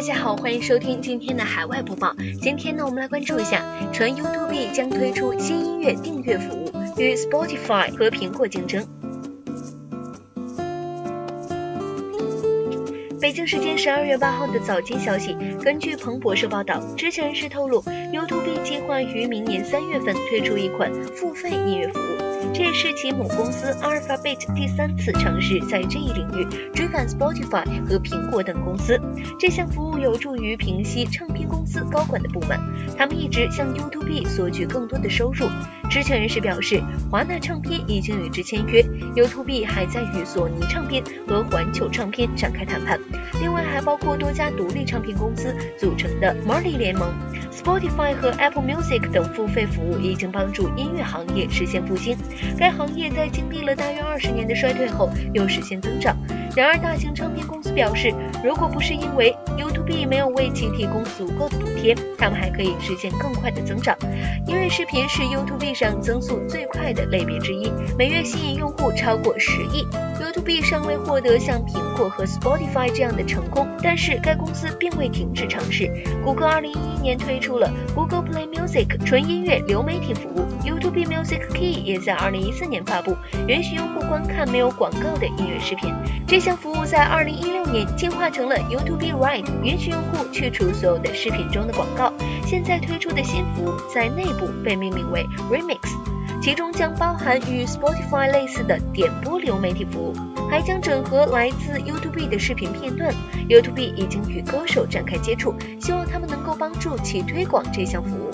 大家好，欢迎收听今天的海外播报。今天呢，我们来关注一下，传 YouTube 将推出新音乐订阅服务，与 Spotify 和苹果竞争。北京时间十二月八号的早间消息，根据彭博社报道，知情人士透露，YouTube 计划于明年三月份推出一款付费音乐服务。这也是其母公司 Alphabet 第三次尝试在这一领域追赶 Spotify 和苹果等公司。这项服务有助于平息唱片公司高管的不满，他们一直向 YouTube 索取更多的收入。知情人士表示，华纳唱片已经与之签约，YouTube 还在与索尼唱片和环球唱片展开谈判。另外，还包括多家独立唱片公司组成的 Marley 联盟。Spotify 和 Apple Music 等付费服务已经帮助音乐行业实现复兴。该行业在经历了大约二十年的衰退后，又实现增长。然而，大型唱片公司表示，如果不是因为 B 没有为其提供足够的补贴，他们还可以实现更快的增长。音乐视频是 YouTube 上增速最快的类别之一，每月吸引用户超过十亿。YouTube 尚未获得像苹果和 Spotify 这样的成功，但是该公司并未停止尝试。谷歌2011年推出了 Google Play Music 纯音乐流媒体服务，YouTube Music Key 也在2014年发布，允许用户观看没有广告的音乐视频。这项服务在2016年进化成了 YouTube Red，允去用户去除所有的视频中的广告。现在推出的新服务在内部被命名为 Remix，其中将包含与 Spotify 类似的点播流媒体服务，还将整合来自 YouTube 的视频片段。YouTube 已经与歌手展开接触，希望他们能够帮助其推广这项服务。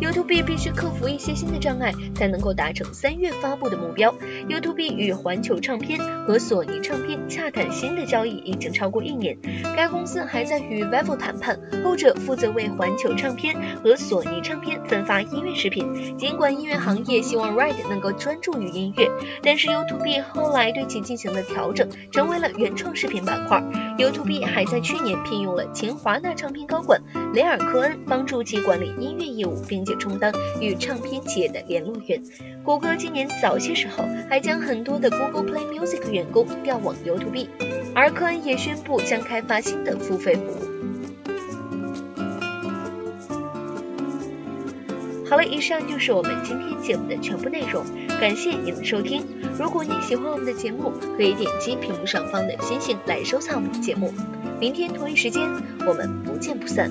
YouTube 必须克服一些新的障碍，才能够达成三月发布的目标。YouTube 与环球唱片和索尼唱片洽谈新的交易已经超过一年，该公司还在与 Vevo 谈判，后者负责为环球唱片和索尼唱片分发音乐视频。尽管音乐行业希望 Red 能够专注于音乐，但是 YouTube 后来对其进行了调整，成为了原创视频板块。YouTube 还在去年聘用了前华纳唱片高管雷尔科恩，帮助其管理音乐业务，并。充当与唱片企业的联络员。谷歌今年早些时候还将很多的 Google Play Music 员工调往 YouTube，而科恩也宣布将开发新的付费服务。好了，以上就是我们今天节目的全部内容，感谢您的收听。如果你喜欢我们的节目，可以点击屏幕上方的星星来收藏我们的节目。明天同一时间，我们不见不散。